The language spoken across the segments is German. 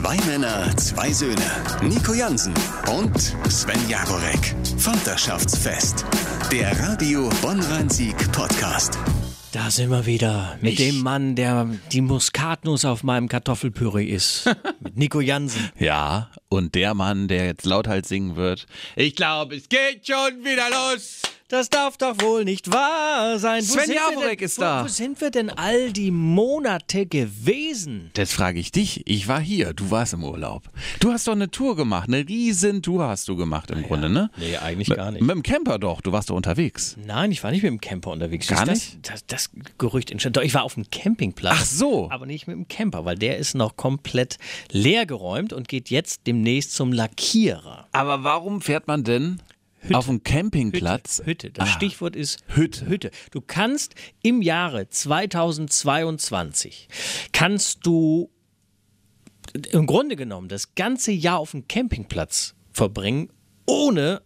Zwei Männer, zwei Söhne. Nico Jansen und Sven Jagorek. Vaterschaftsfest. Der Radio Bonn-Rhein-Sieg Podcast. Da sind wir wieder mit Ich- dem Mann, der die Muskatnuss auf meinem Kartoffelpüree ist. mit Nico Jansen. Ja, und der Mann, der jetzt lauthals singen wird. Ich glaube, es geht schon wieder los. Das darf doch wohl nicht wahr sein. Sven denn, ist da. Wo sind wir denn all die Monate gewesen? Das frage ich dich. Ich war hier, du warst im Urlaub. Du hast doch eine Tour gemacht, eine riesen Tour hast du gemacht im Grunde, ne? Nee, eigentlich Mit- gar nicht. Mit dem Camper doch, du warst doch unterwegs. Nein, ich war nicht mit dem Camper unterwegs. Gar Siehst du, Das, das, das Gerücht entstand. Doch, ich war auf dem Campingplatz. Ach so. Aber nicht mit dem Camper, weil der ist noch komplett leergeräumt und geht jetzt demnächst zum Lackierer. Aber warum fährt man denn auf dem Campingplatz? Hütte. Hütte. Das Ah. Stichwort ist Hütte. Hütte. Du kannst im Jahre 2022 kannst du im Grunde genommen das ganze Jahr auf dem Campingplatz verbringen, ohne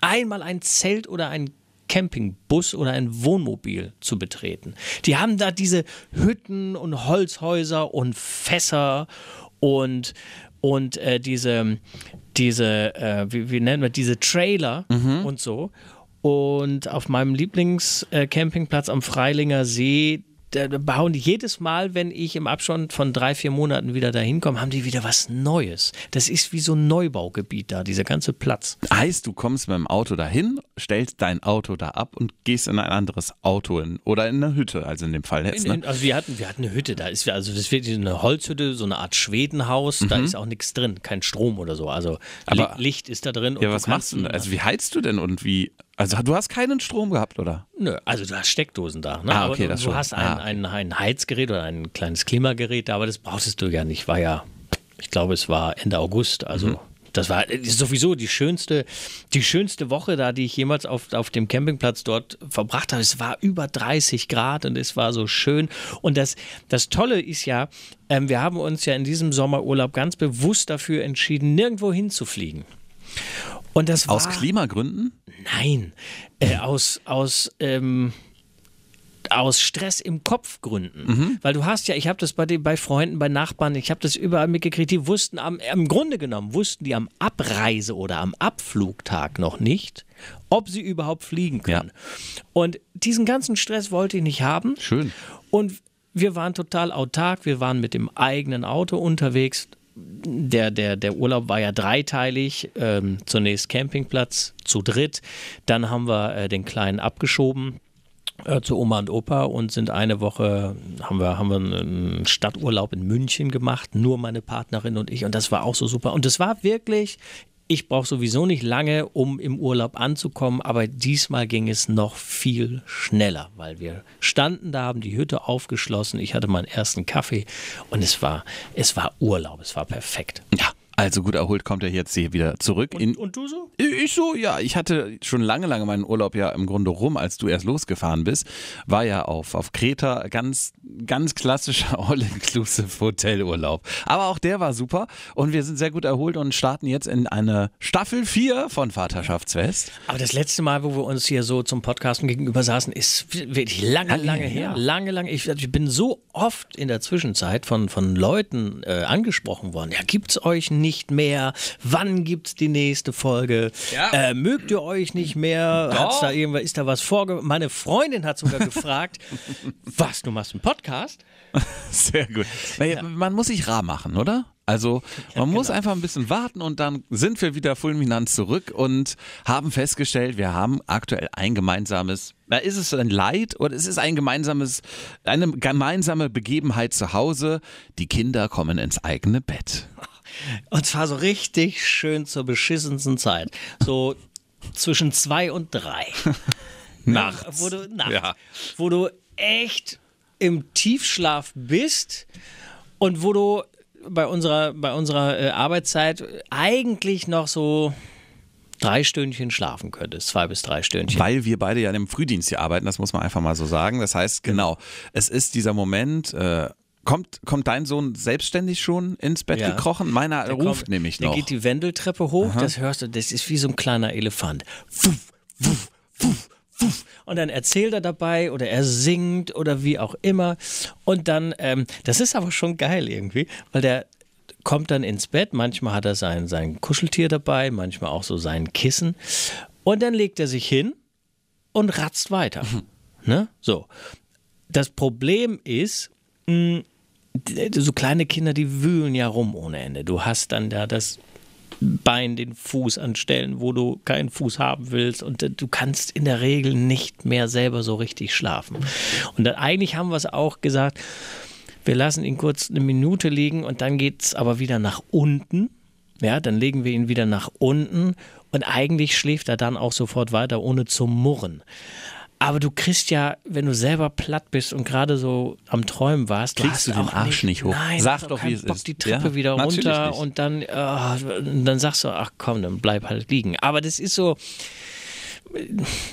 einmal ein Zelt oder ein Campingbus oder ein Wohnmobil zu betreten. Die haben da diese Hütten und Holzhäuser und Fässer und und äh, diese diese äh, wie, wie nennen wir diese Trailer und so. Und auf meinem Lieblingscampingplatz am Freilinger See da bauen die jedes Mal, wenn ich im Abstand von drei, vier Monaten wieder dahin komme, haben die wieder was Neues. Das ist wie so ein Neubaugebiet da, dieser ganze Platz. Heißt, du kommst mit dem Auto dahin, stellst dein Auto da ab und gehst in ein anderes Auto in, oder in eine Hütte, also in dem Fall jetzt. In, Ne? in, also wir hatten, wir hatten eine Hütte, da ist also das wird eine Holzhütte, so eine Art Schwedenhaus, da ist auch nichts drin, kein Strom oder so. Also Mhm. Aber- Li Licht ist da drin. und Ja, was machst du denn? Also wie heizt du denn und wie? Also du hast keinen Strom gehabt, oder? Nö, also du hast Steckdosen da. Ne? Ah, Aber okay, du, das du schon. hast ein, Ah, ein, ein Heizgerät oder ein kleines Klimagerät, da, aber das brauchtest du ja nicht. War ja, ich glaube, es war Ende August. Also Mhm. das war ist sowieso die schönste, die schönste Woche da, die ich jemals auf, auf dem Campingplatz dort verbracht habe. Es war über 30 Grad und es war so schön. Und das, das Tolle ist ja, ähm, wir haben uns ja in diesem Sommerurlaub ganz bewusst dafür entschieden, nirgendwo hinzufliegen. Und das Aus war, Klimagründen? Nein, äh, aus, aus, ähm, aus Stress im Kopfgründen. Weil du hast ja, ich habe das bei, den, bei Freunden, bei Nachbarn, ich habe das überall mitgekriegt, die wussten am, im Grunde genommen, wussten die am Abreise- oder am Abflugtag noch nicht, ob sie überhaupt fliegen können. Und diesen ganzen Stress wollte ich nicht haben. Schön. Und wir waren total autark, wir waren mit dem eigenen Auto unterwegs. Der, der, der Urlaub war ja dreiteilig. Ähm, zunächst Campingplatz zu dritt. Dann haben wir äh, den Kleinen abgeschoben äh, zu Oma und Opa und sind eine Woche, haben wir, haben wir einen Stadturlaub in München gemacht, nur meine Partnerin und ich. Und das war auch so super. Und das war wirklich, ich brauche sowieso nicht lange, um im Urlaub anzukommen, aber diesmal ging es noch viel schneller, weil wir standen da, haben die Hütte aufgeschlossen, ich hatte meinen ersten Kaffee und es war, es war Urlaub, es war perfekt. Ja. Also gut erholt kommt er jetzt hier wieder zurück. in, Und du so? Ich so, ja, ich hatte schon lange, lange meinen Urlaub ja im Grunde rum, als du erst losgefahren bist. War ja auf, auf Kreta ganz, ganz klassischer All-Inclusive Hotelurlaub. Aber auch der war super und wir sind sehr gut erholt und starten jetzt in eine Staffel 4 von Vaterschaftsfest. Aber das letzte Mal, wo wir uns hier so zum Podcasten gegenüber saßen, ist wirklich lange, Lange lange her, her. ja. Lange, lange. Ich, ich bin so oft in der Zwischenzeit von, von Leuten äh, angesprochen worden. Ja, gibt's euch nicht mehr? Wann gibt's die nächste Folge? Ja. Äh, mögt ihr euch nicht mehr? Hat's da irgendwas, ist da was vorge... Meine Freundin hat sogar gefragt, was, du machst einen Podcast? Sehr gut. Naja, Man muss sich rar machen, oder? Also man muss genau. einfach ein bisschen warten und dann sind wir wieder fulminant zurück und haben festgestellt, wir haben aktuell ein gemeinsames, na, ist es ein Leid oder ist es ein gemeinsames, eine gemeinsame Begebenheit zu Hause? Die Kinder kommen ins eigene Bett. Und zwar so richtig schön zur beschissensten Zeit. So zwischen zwei und drei. Nachts. Wo du, nachts, Ja. wo du echt im Tiefschlaf bist und wo du bei unserer, bei unserer äh, Arbeitszeit eigentlich noch so drei Stündchen schlafen könntest. Zwei bis drei Stündchen. Weil wir beide ja im Frühdienst hier arbeiten, das muss man einfach mal so sagen. Das heißt, genau, es ist dieser Moment, äh, Kommt, kommt dein Sohn selbstständig schon ins Bett Ja. gekrochen? Meiner Der ruft kommt- nämlich der noch. geht die Wendeltreppe hoch, das hörst du, das ist wie so ein kleiner Elefant. Wuff, wuff, wuff, wuff. Und dann erzählt er dabei oder er singt oder wie auch immer. Und dann, ähm, das ist aber schon geil irgendwie, weil der kommt dann ins Bett. Manchmal hat er sein, sein Kuscheltier dabei, manchmal auch so sein Kissen. Und dann legt er sich hin und ratzt weiter. Ne? So. Das Problem ist, mh, so kleine Kinder, die wühlen ja rum ohne Ende. Du hast dann da das Bein, den Fuß an Stellen, wo du keinen Fuß haben willst und du kannst in der Regel nicht mehr selber so richtig schlafen. Und dann eigentlich haben wir es auch gesagt, wir lassen ihn kurz eine Minute liegen und dann geht es aber wieder nach unten. Ja, dann legen wir ihn wieder nach unten und eigentlich schläft er dann auch sofort weiter, ohne zu murren. Aber du kriegst ja, wenn du selber platt bist und gerade so am Träumen warst, du Kriegst du den Arsch nicht hoch. Nein, Sag doch, wie es Bock, ist. die Treppe Ja, wieder runter nicht. und dann, und dann sagst du, ach komm, dann bleib halt liegen. Aber das ist so,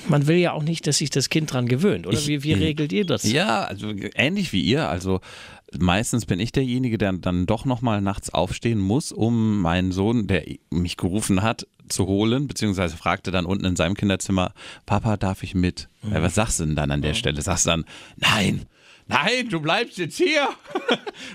man will ja auch nicht, dass sich das Kind dran gewöhnt. Oder wie, wie regelt ihr das? Ja, also ähnlich wie ihr. Also meistens bin ich derjenige, der dann doch nochmal nachts aufstehen muss, um meinen Sohn, der mich gerufen hat, zu holen, beziehungsweise fragte dann unten in seinem Kinderzimmer, Papa, darf ich mit? Ja, was sagst du denn dann an der Stelle? Sagst du dann, nein, nein, du bleibst jetzt hier.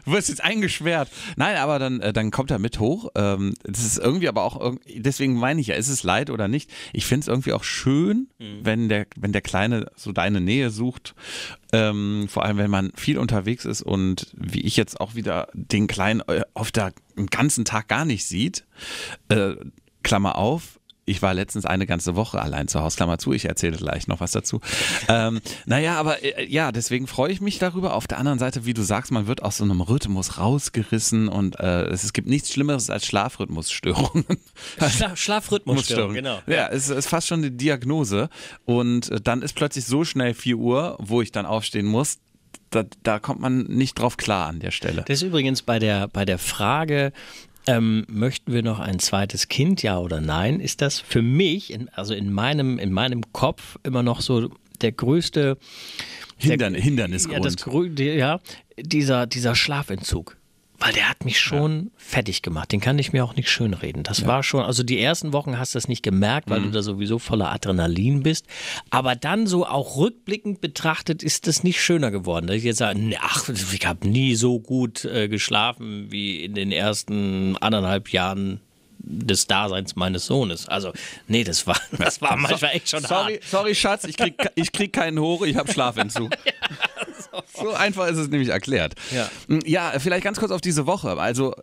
du wirst jetzt eingesperrt. Nein, aber dann, äh, dann kommt er mit hoch. Ähm, das ist irgendwie aber auch, deswegen meine ich ja, ist es leid oder nicht? Ich finde es irgendwie auch schön, wenn, der, wenn der Kleine so deine Nähe sucht. Ähm, vor allem, wenn man viel unterwegs ist und wie ich jetzt auch wieder den Kleinen äh, auf der den ganzen Tag gar nicht sieht. Äh, Klammer auf, ich war letztens eine ganze Woche allein zu Hause, Klammer zu, ich erzähle gleich noch was dazu. ähm, naja, aber äh, ja, deswegen freue ich mich darüber. Auf der anderen Seite, wie du sagst, man wird aus so einem Rhythmus rausgerissen und äh, es, es gibt nichts Schlimmeres als Schlafrhythmusstörungen. Schla Schlafrhythmusstörung, genau. Ja, es ist fast schon eine Diagnose. Und äh, dann ist plötzlich so schnell 4 Uhr, wo ich dann aufstehen muss. Da, da kommt man nicht drauf klar an der Stelle. Das ist übrigens bei der, bei der Frage, ähm, möchten wir noch ein zweites Kind, ja oder nein, ist das für mich, in, also in meinem, in meinem Kopf immer noch so der größte Hindern, der, Hindernisgrund. Ja, das, ja dieser, dieser Schlafentzug. Weil der hat mich schon fertig gemacht. Den kann ich mir auch nicht schönreden. Das war schon, also die ersten Wochen hast du das nicht gemerkt, Mhm. weil du da sowieso voller Adrenalin bist. Aber dann so auch rückblickend betrachtet ist das nicht schöner geworden. Dass ich jetzt sage, nee, ach, ich habe nie so gut äh, geschlafen wie in den ersten anderthalb Jahren des Daseins meines Sohnes. Also, nee, das war, das war manchmal echt schon Sorry, hart. sorry, Schatz, ich krieg, ich krieg keinen hoch, ich habe Schlafentzug. so einfach ist es nämlich erklärt. Ja. ja, vielleicht ganz kurz auf diese Woche. Also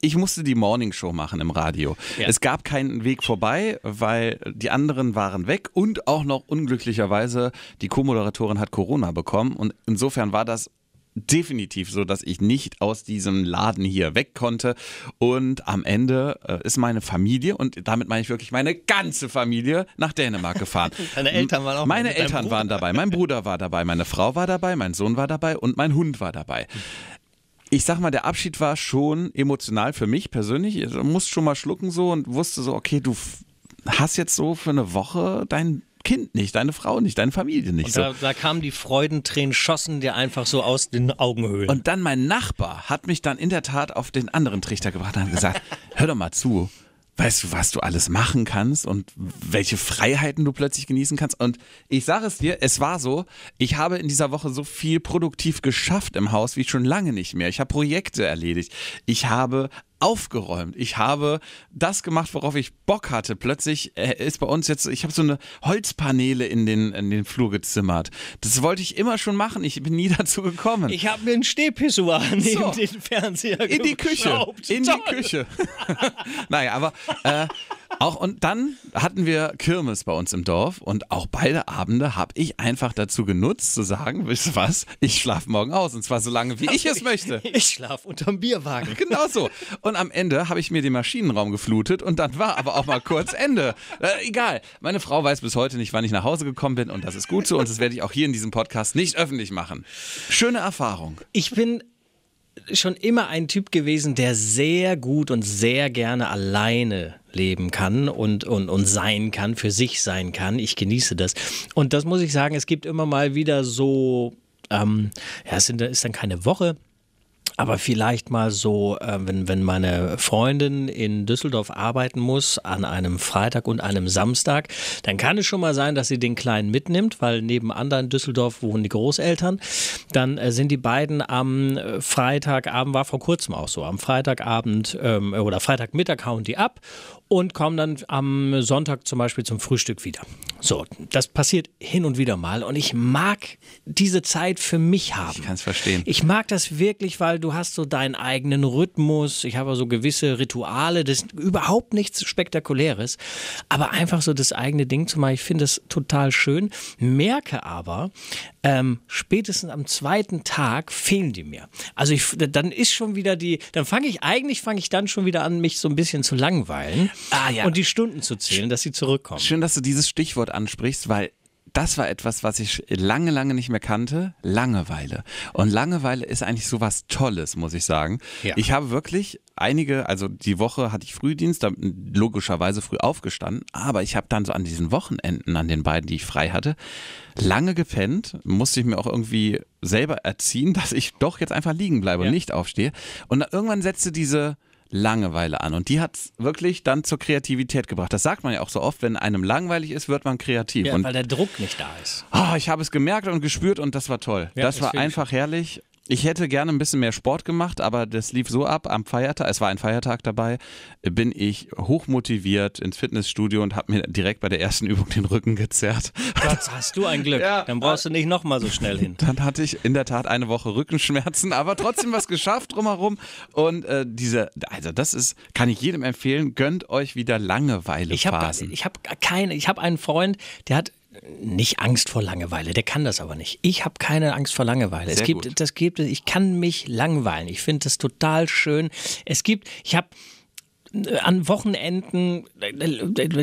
ich musste die Morningshow machen im Radio. Ja. Es gab keinen Weg vorbei, weil die anderen waren weg und auch noch unglücklicherweise die Co-Moderatorin hat Corona bekommen und insofern war das definitiv so, dass ich nicht aus diesem Laden hier weg konnte und am Ende äh, ist meine Familie und damit meine ich wirklich meine ganze Familie nach Dänemark gefahren. Deine Eltern waren auch Meine Eltern waren dabei, mein Bruder war dabei, meine Frau war dabei, mein Sohn war dabei und mein Hund war dabei. Ich sag mal, der Abschied war schon emotional für mich persönlich. Ich musste schon mal schlucken so und wusste so, okay, du hast jetzt so für eine Woche dein Kind nicht, deine Frau nicht, deine Familie nicht. Und So. da, da kamen die Freudentränen, schossen dir einfach so aus den Augenhöhlen. Und dann mein Nachbar hat mich dann in der Tat auf den anderen Trichter gebracht und hat gesagt, hör doch mal zu. Weißt du, was du alles machen kannst und welche Freiheiten du plötzlich genießen kannst? Und ich sage es dir, es war so, ich habe in dieser Woche so viel produktiv geschafft im Haus wie schon lange nicht mehr. Ich habe Projekte erledigt. Ich habe aufgeräumt. Ich habe das gemacht, worauf ich Bock hatte. Plötzlich äh, ist bei uns jetzt, ich habe so eine Holzpaneele in den, in den Flur gezimmert. Das wollte ich immer schon machen. Ich bin nie dazu gekommen. Ich habe mir einen Stehpissoir neben So. den Fernseher in die Küche. In Toll. die Küche. naja, aber äh, auch und dann hatten wir Kirmes bei uns im Dorf und auch beide Abende habe ich einfach dazu genutzt zu sagen, wisst ihr was, ich schlafe morgen aus und zwar so lange, wie ich es möchte. Ich schlaf unterm Bierwagen. Genau so. Und am Ende habe ich mir den Maschinenraum geflutet und dann war aber auch mal kurz Ende. Äh, egal. Meine Frau weiß bis heute nicht, wann ich nach Hause gekommen bin und das ist gut so und das werde ich auch hier in diesem Podcast nicht öffentlich machen. Schöne Erfahrung. Ich bin schon immer ein Typ gewesen, der sehr gut und sehr gerne alleine leben kann und, und, und sein kann, für sich sein kann. Ich genieße das. Und das muss ich sagen, es gibt immer mal wieder so, ähm, ja, es sind- ist dann keine Woche, aber vielleicht mal so, äh, wenn, wenn meine Freundin in Düsseldorf arbeiten muss an einem Freitag und einem Samstag, dann kann es schon mal sein, dass sie den Kleinen mitnimmt, weil nebenan da in Düsseldorf wohnen die Großeltern. Dann äh, sind die beiden am äh, Freitagabend, war vor kurzem auch so, am Freitagabend ähm, oder Freitagmittag hauen die ab und kommen dann am Sonntag zum Beispiel zum Frühstück wieder. So, das passiert hin und wieder mal und ich mag diese Zeit für mich haben. Ich kann es verstehen. Ich mag das wirklich, weil du hast so deinen eigenen Rhythmus. Ich habe so gewisse Rituale. Das ist überhaupt nichts Spektakuläres, aber einfach so das eigene Ding zu machen. Ich finde es total schön. Merke aber, ähm, spätestens am zweiten Tag fehlen die mir. Also ich, dann ist schon wieder die, dann fange ich eigentlich fange ich dann schon wieder an, mich so ein bisschen zu langweilen Ah, ja. und die Stunden zu zählen, dass sie zurückkommen. Schön, dass du dieses Stichwort ansprichst, weil das war etwas, was ich lange, lange nicht mehr kannte. Langeweile. Und Langeweile ist eigentlich so was Tolles, muss ich sagen. Ja. Ich habe wirklich einige, also die Woche hatte ich Frühdienst, da logischerweise früh aufgestanden, aber ich habe dann so an diesen Wochenenden, an den beiden, die ich frei hatte, lange gepennt, musste ich mir auch irgendwie selber erziehen, dass ich doch jetzt einfach liegen bleibe Ja. und nicht aufstehe. Und dann irgendwann setzte diese Langeweile an. Und die hat es wirklich dann zur Kreativität gebracht. Das sagt man ja auch so oft, wenn einem langweilig ist, wird man kreativ. Ja, und weil der Druck nicht da ist. ah, ich habe es gemerkt und gespürt und das war toll. Ja, das war einfach herrlich. Ich hätte gerne ein bisschen mehr Sport gemacht, aber das lief so ab am Feiertag, es war ein Feiertag dabei, bin ich hochmotiviert ins Fitnessstudio und habe mir direkt bei der ersten Übung den Rücken gezerrt. Gott, hast du ein Glück. Ja. Dann brauchst du nicht nochmal so schnell hin. Dann hatte ich in der Tat eine Woche Rückenschmerzen, aber trotzdem was geschafft drumherum. Und äh, diese, also das ist, kann ich jedem empfehlen, gönnt euch wieder Langeweile. Ich habe hab keine, ich habe einen Freund, der hat nicht Angst vor Langeweile, der kann das aber nicht. Ich habe keine Angst vor Langeweile. es Sehr gibt, gut. das gibt, ich kann mich langweilen. Ich finde das total schön. Es gibt, ich habe an Wochenenden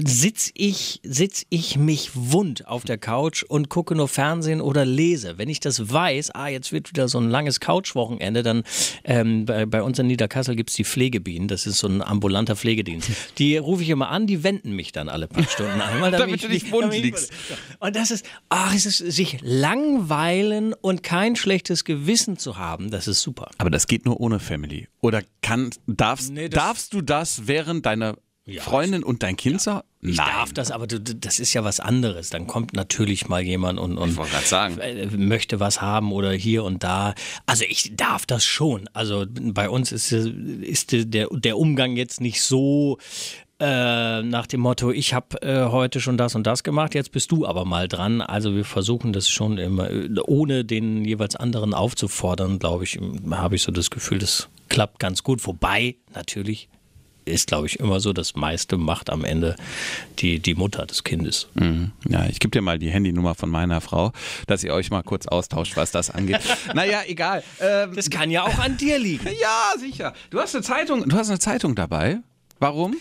sitz ich, sitz ich mich wund auf der Couch und gucke nur Fernsehen oder lese. Wenn ich das weiß, ah, jetzt wird wieder so ein langes Couchwochenende, dann ähm, bei, bei uns in Niederkassel gibt es die Pflegebienen, das ist so ein ambulanter Pflegedienst. Die rufe ich immer an, die wenden mich dann alle paar Stunden einmal. Damit du nicht wund damit liegst. Und das ist, ach, es ist sich langweilen und kein schlechtes Gewissen zu haben, das ist super. Aber das geht nur ohne Family. Oder kann, darfst, Nee, darfst du das während deiner Freundin und dein Kind? Ich Nein. darf das, aber du, das ist ja was anderes. Dann kommt natürlich mal jemand und, und Ich äh, möchte was haben oder hier und da. Also ich darf das schon. Also bei uns ist, ist der, der Umgang jetzt nicht so äh, nach dem Motto, ich habe äh, heute schon das und das gemacht, jetzt bist du aber mal dran. Also wir versuchen das schon immer, äh, ohne den jeweils anderen aufzufordern, glaube ich, habe ich so das Gefühl, das klappt ganz gut. Wobei natürlich ist, glaube ich, immer so, das meiste macht am Ende die, die Mutter des Kindes. Mhm. Ja, ich gebe dir mal die Handynummer von meiner Frau, dass ihr euch mal kurz austauscht, was das angeht. naja, egal. Ähm, Das kann ja auch an dir liegen. ja, sicher. Du hast eine Zeitung, du hast eine Zeitung dabei. Warum?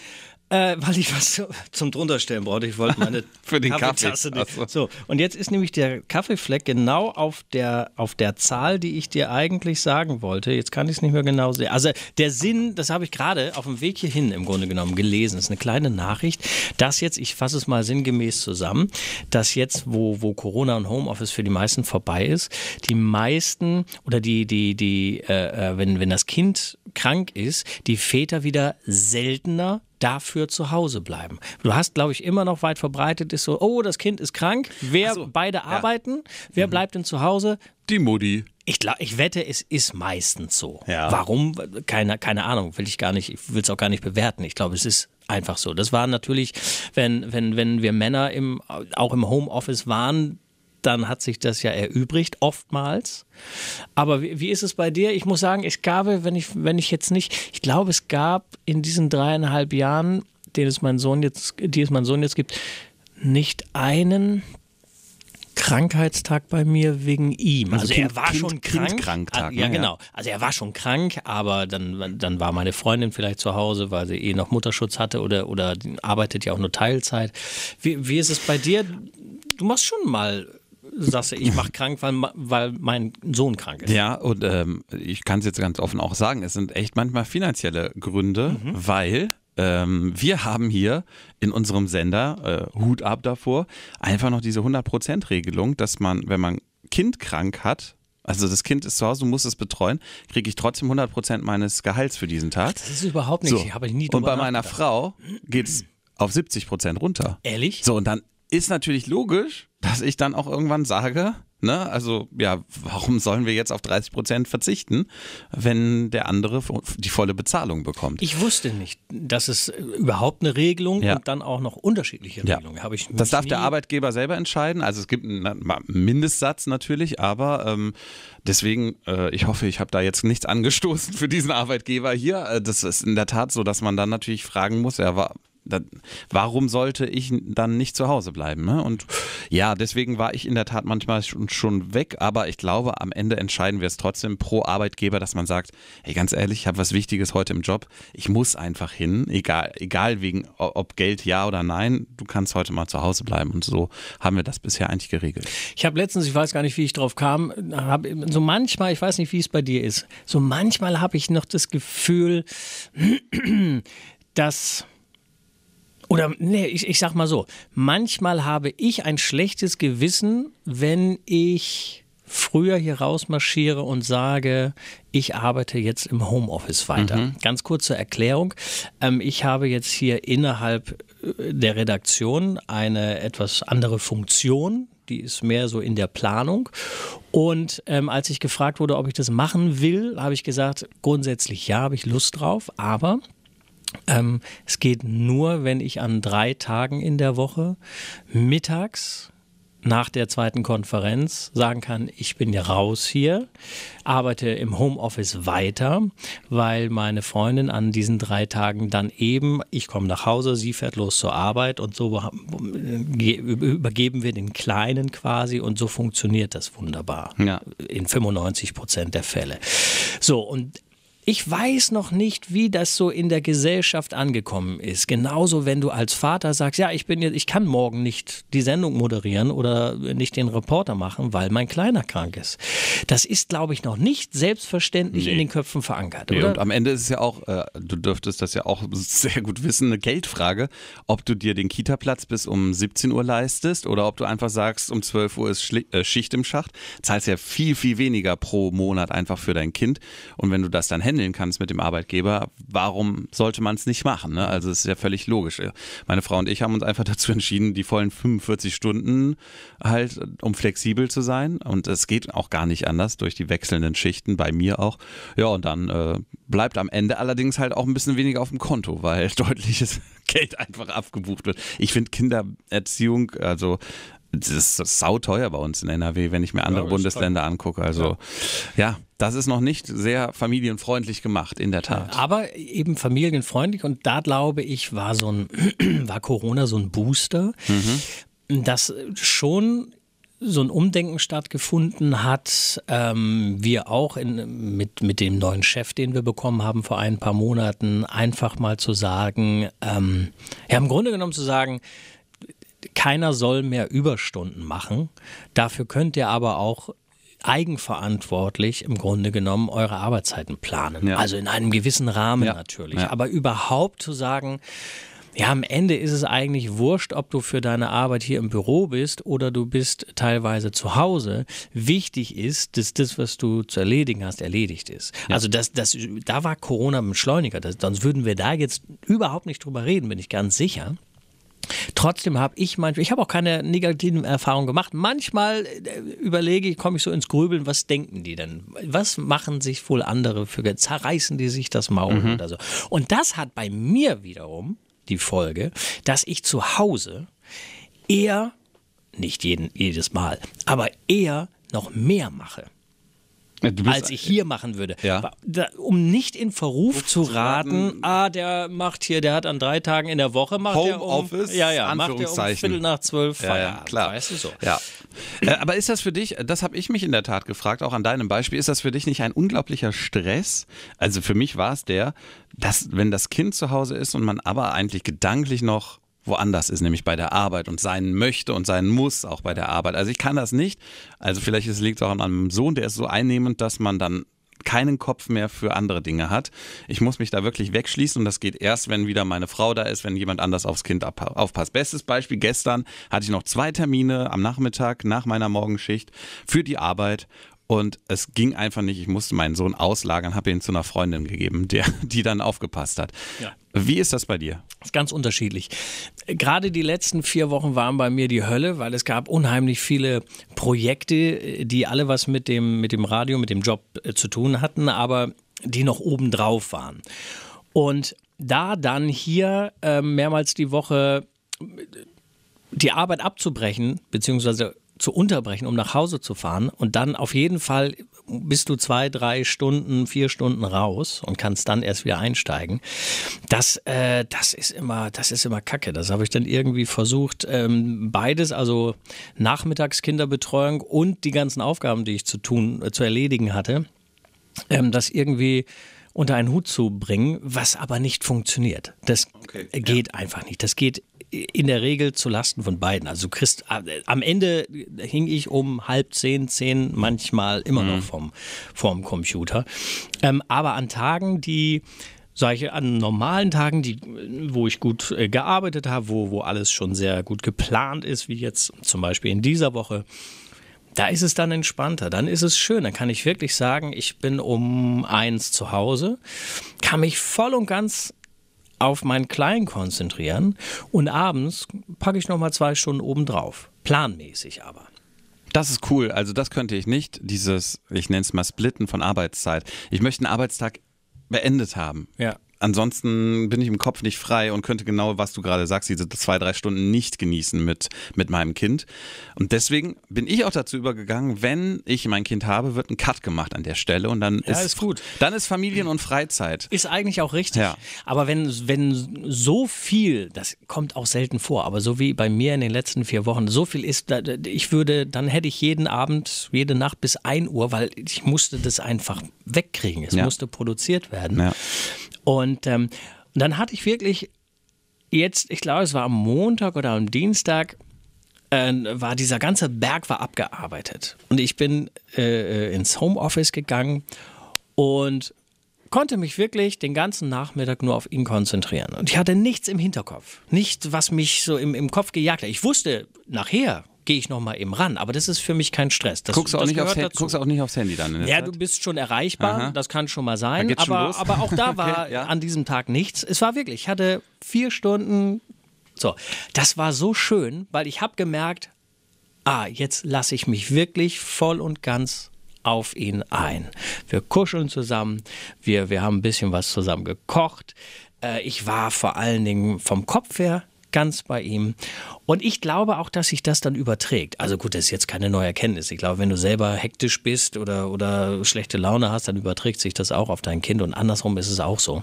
Äh, weil ich was zu- zum drunterstellen brauchte. Ich wollte meine Für den Kaffeetasse Kaffee. nicht. Ach so. So, und jetzt ist nämlich der Kaffeefleck genau auf der, auf der Zahl, die ich dir eigentlich sagen wollte. Jetzt kann ich es nicht mehr genau sehen. Also der Sinn, das habe ich gerade auf dem Weg hierhin im Grunde genommen gelesen. Das ist eine kleine Nachricht, dass jetzt, ich fasse es mal sinngemäß zusammen, dass jetzt, wo, wo Corona und Homeoffice für die meisten vorbei ist, die meisten oder die, die, die, äh, äh, wenn, wenn das Kind krank ist, die Väter wieder seltener dafür zu Hause bleiben. Du hast, glaube ich, immer noch weit verbreitet ist so, oh, das Kind ist krank, wer beide arbeiten, wer Mhm. bleibt denn zu Hause? Die Mutti. Ich, glaub, ich wette, es ist meistens so. Ja. Warum? Keine, keine Ahnung, will ich gar nicht, ich will es auch gar nicht bewerten. Ich glaube, es ist einfach so. Das war natürlich, wenn, wenn, wenn wir Männer im, auch im Homeoffice waren, dann hat sich das ja erübrigt, oftmals. Aber wie, wie ist es bei dir? Ich muss sagen, es gab, wenn ich, wenn ich jetzt nicht, ich glaube, es gab in diesen dreieinhalb Jahren, den es mein Sohn jetzt, die es mein Sohn jetzt gibt, nicht einen Krankheitstag bei mir wegen ihm. Also, Also er Kind- war Kind- schon krank. Kindkranktag, ja? Ja. genau. Also er war schon krank, aber dann, dann war meine Freundin vielleicht zu Hause, weil sie eh noch Mutterschutz hatte oder, oder arbeitet ja auch nur Teilzeit. Wie, wie ist es bei dir? Du machst schon mal, sagst du, ich mach krank, weil, weil mein Sohn krank ist. Ja, und ähm, ich kann es jetzt ganz offen auch sagen, es sind echt manchmal finanzielle Gründe, weil ähm, wir haben hier in unserem Sender, äh, Hut ab davor, einfach noch diese 100%-Regelung, dass man, wenn man Kind krank hat, Also das Kind ist zu Hause, du musst es betreuen, kriege ich trotzdem 100 Prozent meines Gehalts für diesen Tag. Das ist überhaupt nicht, So. habe ich nie Und bei meiner. Frau geht es auf 70 Prozent runter. Ehrlich? So, und dann ist natürlich logisch, dass ich dann auch irgendwann sage, ne, also ja, warum sollen wir jetzt auf 30 Prozent verzichten, wenn der andere die volle Bezahlung bekommt? Ich wusste nicht, dass es äh, überhaupt eine Regelung Ja. und dann auch noch unterschiedliche Ja. Regelungen habe ich Das darf der Arbeitgeber selber entscheiden. Also es gibt einen Mindestsatz natürlich, aber ähm, deswegen, äh, ich hoffe, ich habe da jetzt nichts angestoßen für diesen Arbeitgeber hier. Äh, das ist in der Tat so, dass man dann natürlich fragen muss, ja, da, warum sollte ich dann nicht zu Hause bleiben? Ne? Und ja, deswegen war ich in der Tat manchmal schon, schon weg, aber ich glaube, am Ende entscheiden wir es trotzdem pro Arbeitgeber, dass man sagt, hey, ganz ehrlich, ich habe was Wichtiges heute im Job, ich muss einfach hin, egal, egal wegen, ob Geld ja oder nein, du kannst heute mal zu Hause bleiben und so haben wir das bisher eigentlich geregelt. Ich habe letztens, ich weiß gar nicht, wie ich drauf kam, hab, so manchmal, ich weiß nicht, wie es bei dir ist, so manchmal habe ich noch das Gefühl, dass oder nee, ich, ich sag mal so, manchmal habe ich ein schlechtes Gewissen, wenn ich früher hier rausmarschiere und sage, ich arbeite jetzt im Homeoffice weiter. Ganz kurze Erklärung. Ähm, ich habe jetzt hier innerhalb äh, der Redaktion eine etwas andere Funktion. Die ist mehr so in der Planung. Und ähm, als ich gefragt wurde, ob ich das machen will, habe ich gesagt, grundsätzlich ja, habe ich Lust drauf, aber ähm, es geht nur, wenn ich an drei Tagen in der Woche mittags nach der zweiten Konferenz sagen kann, ich bin ja raus hier, arbeite im Homeoffice weiter, weil meine Freundin an diesen drei Tagen dann eben, ich komme nach Hause, sie fährt los zur Arbeit und so ge- übergeben wir den Kleinen quasi und so funktioniert das wunderbar. Ja. In 95 Prozent der Fälle. So, und ich weiß noch nicht, wie das so in der Gesellschaft angekommen ist. Genauso, wenn du als Vater sagst, ja, ich bin jetzt, ich kann morgen nicht die Sendung moderieren oder nicht den Reporter machen, weil mein Kleiner krank ist. Das ist, glaube ich, noch nicht selbstverständlich in den Köpfen verankert, Nee, und am Ende ist es ja auch, äh, du dürftest das ja auch sehr gut wissen, eine Geldfrage, ob du dir den Kita-Platz bis um 17 Uhr leistest oder ob du einfach sagst, um 12 Uhr ist Schli äh, Schicht im Schacht. Zahlst ja viel, viel weniger pro Monat einfach für dein Kind. Und wenn du das dann handeln kannst mit dem Arbeitgeber, warum sollte man es nicht machen? Ne? Also es ist ja völlig logisch. Meine Frau und ich haben uns einfach dazu entschieden, die vollen 45 Stunden halt, um flexibel zu sein. Und es geht auch gar nicht anders durch die wechselnden Schichten, bei mir auch. Ja, und dann äh, bleibt am Ende allerdings halt auch ein bisschen weniger auf dem Konto, weil deutliches Geld einfach abgebucht wird. Ich finde Kindererziehung, also das ist sauteuer bei uns in NRW, wenn ich mir andere ist Bundesländer angucke. Also ja. das ist noch nicht sehr familienfreundlich gemacht, in der Tat. Aber eben familienfreundlich und da glaube ich, war so ein, war Corona so ein Booster, dass schon so ein Umdenken stattgefunden hat. Ähm, wir auch in, mit, mit dem neuen Chef, den wir bekommen haben vor ein paar Monaten, einfach mal zu sagen, ähm, ja, im Grunde genommen zu sagen, keiner soll mehr Überstunden machen. Dafür könnt ihr aber auch eigenverantwortlich im Grunde genommen eure Arbeitszeiten planen. Ja. Also in einem gewissen Rahmen Ja. natürlich. Ja. Aber überhaupt zu sagen, ja, am Ende ist es eigentlich wurscht, ob du für deine Arbeit hier im Büro bist oder du bist teilweise zu Hause. Wichtig ist, dass das, was du zu erledigen hast, erledigt ist. Also das, das, da war Corona ein Beschleuniger. Das, sonst würden wir da jetzt überhaupt nicht drüber reden, bin ich ganz sicher. Trotzdem habe ich manchmal, ich habe auch keine negativen Erfahrungen gemacht. Manchmal äh, überlege ich, komme ich so ins Grübeln, was denken die denn? Was machen sich wohl andere für, zerreißen die sich das Maul oder so? Und das hat bei mir wiederum die Folge, dass ich zu Hause eher, nicht jeden, jedes Mal, aber eher noch mehr mache als ich hier machen würde. Ja. Da, um nicht in Verruf zu raten, ah, der macht hier, der hat an drei Tagen in der Woche, macht er um, Homeoffice, ja, ja, macht er um Anführungszeichen. Viertel nach zwölf Ja, ja, Feierabend. klar. Weißt du so. Ja. Äh, Aber ist das für dich, das habe ich mich in der Tat gefragt, auch an deinem Beispiel, ist das für dich nicht ein unglaublicher Stress? Also für mich war es der, dass wenn das Kind zu Hause ist und man aber eigentlich gedanklich noch woanders ist, nämlich bei der Arbeit und sein möchte und sein muss auch bei der Arbeit. Also ich kann das nicht. Also vielleicht liegt es auch an meinem Sohn, der ist so einnehmend, dass man dann keinen Kopf mehr für andere Dinge hat. Ich muss mich da wirklich wegschließen und das geht erst, wenn wieder meine Frau da ist, wenn jemand anders aufs Kind aufpasst. Bestes Beispiel, gestern hatte ich noch zwei Termine am Nachmittag nach meiner Morgenschicht für die Arbeit und es ging einfach nicht. Ich musste meinen Sohn auslagern, habe ihn zu einer Freundin gegeben, der, die dann aufgepasst hat. Ja. Wie ist das bei dir? Das ist ganz unterschiedlich. Gerade die letzten vier Wochen waren bei mir die Hölle, weil es gab unheimlich viele Projekte, die alle was mit dem, mit dem Radio, mit dem Job äh, zu tun hatten, aber die noch obendrauf waren. Und da dann hier äh, mehrmals die Woche die Arbeit abzubrechen, beziehungsweise zu unterbrechen, um nach Hause zu fahren und dann auf jeden Fall bist du zwei, drei Stunden, vier Stunden raus und kannst dann erst wieder einsteigen. Das, äh, das ist immer, das ist immer Kacke. Das habe ich dann irgendwie versucht, ähm, beides, also Nachmittagskinderbetreuung und die ganzen Aufgaben, die ich zu tun, äh, zu erledigen hatte, ähm, das irgendwie unter einen Hut zu bringen, was aber nicht funktioniert. Das Okay, geht ja. einfach nicht. Das geht in der Regel zu Lasten von beiden. Also Christ, am Ende hing ich um halb zehn, zehn manchmal immer noch vom, vom Computer. Ähm, aber an Tagen, die sage ich, an normalen Tagen, die, wo ich gut äh, gearbeitet habe, wo, wo alles schon sehr gut geplant ist, wie jetzt zum Beispiel in dieser Woche, da ist es dann entspannter, dann ist es schön. Dann kann ich wirklich sagen, ich bin um eins zu Hause, kann mich voll und ganz auf meinen Kleinen konzentrieren und abends packe ich nochmal zwei Stunden obendrauf. Planmäßig aber. Das ist cool. Also das könnte ich nicht. Dieses, ich nenne es mal Splitten von Arbeitszeit. Ich möchte einen Arbeitstag beendet haben. Ja ansonsten bin ich im Kopf nicht frei und könnte genau, was du gerade sagst, diese zwei, drei Stunden nicht genießen mit, mit meinem Kind. Und deswegen bin ich auch dazu übergegangen, wenn ich mein Kind habe, wird ein Cut gemacht an der Stelle und dann ja, ist, ist gut. Dann ist Familien- und Freizeit. Ist eigentlich auch richtig. Ja. Aber wenn, wenn so viel, das kommt auch selten vor, aber so wie bei mir in den letzten vier Wochen, so viel ist, ich würde, dann hätte ich jeden Abend, jede Nacht bis 1 Uhr, weil ich musste das einfach wegkriegen. Es Ja. musste produziert werden. Ja. Und, ähm, dann hatte ich wirklich jetzt, ich glaube, es war am Montag oder am Dienstag, äh, war dieser ganze Berg war abgearbeitet. Und ich bin äh, ins Homeoffice gegangen und konnte mich wirklich den ganzen Nachmittag nur auf ihn konzentrieren. Und ich hatte nichts im Hinterkopf. Nicht, was mich so im, im Kopf gejagt hat. Ich wusste, nachher gehe ich noch mal eben ran. Aber das ist für mich kein Stress. Das, Guckst du, auch nicht aufs dazu. guckst auch nicht aufs Handy dann Ja, Zeit? du bist schon erreichbar, Aha. das kann schon mal sein. Aber, aber auch da war Okay, ja. an diesem Tag nichts. Es war wirklich, ich hatte vier Stunden. So, das war so schön, weil ich habe gemerkt, ah, jetzt lasse ich mich wirklich voll und ganz auf ihn ein. Wir kuscheln zusammen, wir, wir haben ein bisschen was zusammen gekocht. Äh, ich war vor allen Dingen vom Kopf her ganz bei ihm. Und ich glaube auch, dass sich das dann überträgt. Also gut, das ist jetzt keine neue Erkenntnis. Ich glaube, wenn du selber hektisch bist oder, oder schlechte Laune hast, dann überträgt sich das auch auf dein Kind und andersrum ist es auch so.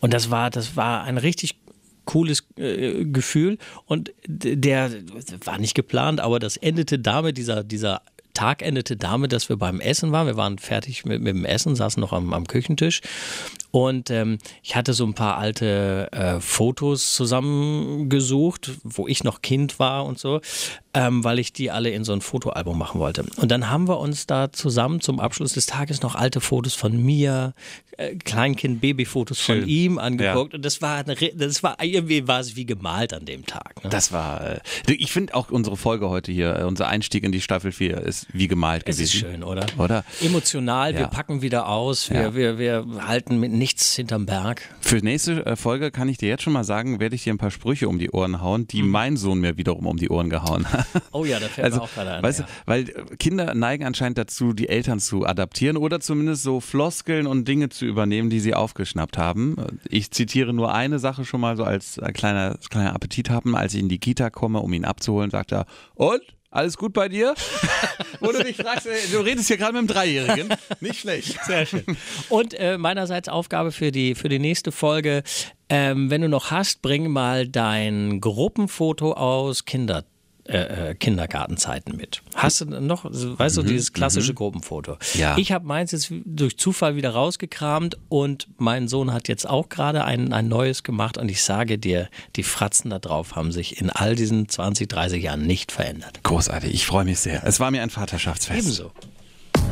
Und das war, das war ein richtig cooles äh, Gefühl und der war nicht geplant, aber das endete damit, dieser, dieser Tag endete damit, dass wir beim Essen waren. Wir waren fertig mit, mit dem Essen, saßen noch am, am Küchentisch und ähm, ich hatte so ein paar alte äh, Fotos zusammengesucht, wo ich noch Kind war und so, ähm, weil ich die alle in so ein Fotoalbum machen wollte. Und dann haben wir uns da zusammen zum Abschluss des Tages noch alte Fotos von mir, äh, Kleinkind-Baby-Fotos von ihm angeguckt. Und das war, das war irgendwie war es wie gemalt an dem Tag. Ne? Das war, äh, ich finde auch unsere Folge heute hier, äh, unser Einstieg in die Staffel 4 ist wie gemalt es gewesen. ist schön, oder? Oder? Emotional, wir Ja. packen wieder aus, wir, Ja. wir, wir halten mit nichts hinterm Berg. Für nächste äh, Folge kann ich dir jetzt schon mal sagen, werde ich dir ein paar Sprüche um die Ohren hauen, die mein Sohn mir wiederum um die Ohren gehauen hat. Oh ja, da fällt Also, mir auch gerade ein. weißt ja. du, weil äh, Kinder neigen anscheinend dazu, die Eltern zu adaptieren oder zumindest so Floskeln und Dinge zu übernehmen, die sie aufgeschnappt haben. Ich zitiere nur eine Sache schon mal so als äh, kleiner, kleiner Appetit haben. Als ich in die Kita komme, um ihn abzuholen, sagt er, und? Alles gut bei dir? Wo du dich fragst, ey, du redest hier gerade mit einem Dreijährigen. Nicht schlecht. Sehr schön. Und äh, meinerseits Aufgabe für die, für die nächste Folge. Ähm, wenn du noch hast, bring mal dein Gruppenfoto aus Kinder. Äh, äh, Kindergartenzeiten mit. Hast du noch, weißt du, dieses klassische Gruppenfoto? Ja. Ich habe meins jetzt durch Zufall wieder rausgekramt und mein Sohn hat jetzt auch gerade ein, ein neues gemacht und ich sage dir, die Fratzen da drauf haben sich in all diesen 20, 30 Jahren nicht verändert. Großartig, ich freue mich sehr. Es war mir ein Vaterschaftsfest. Ebenso.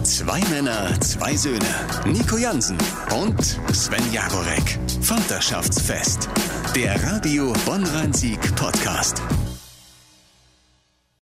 Zwei Männer, zwei Söhne. Nico Jansen und Sven Jagorek. Vaterschaftsfest. Der Radio Bonn-Rhein-Sieg Podcast.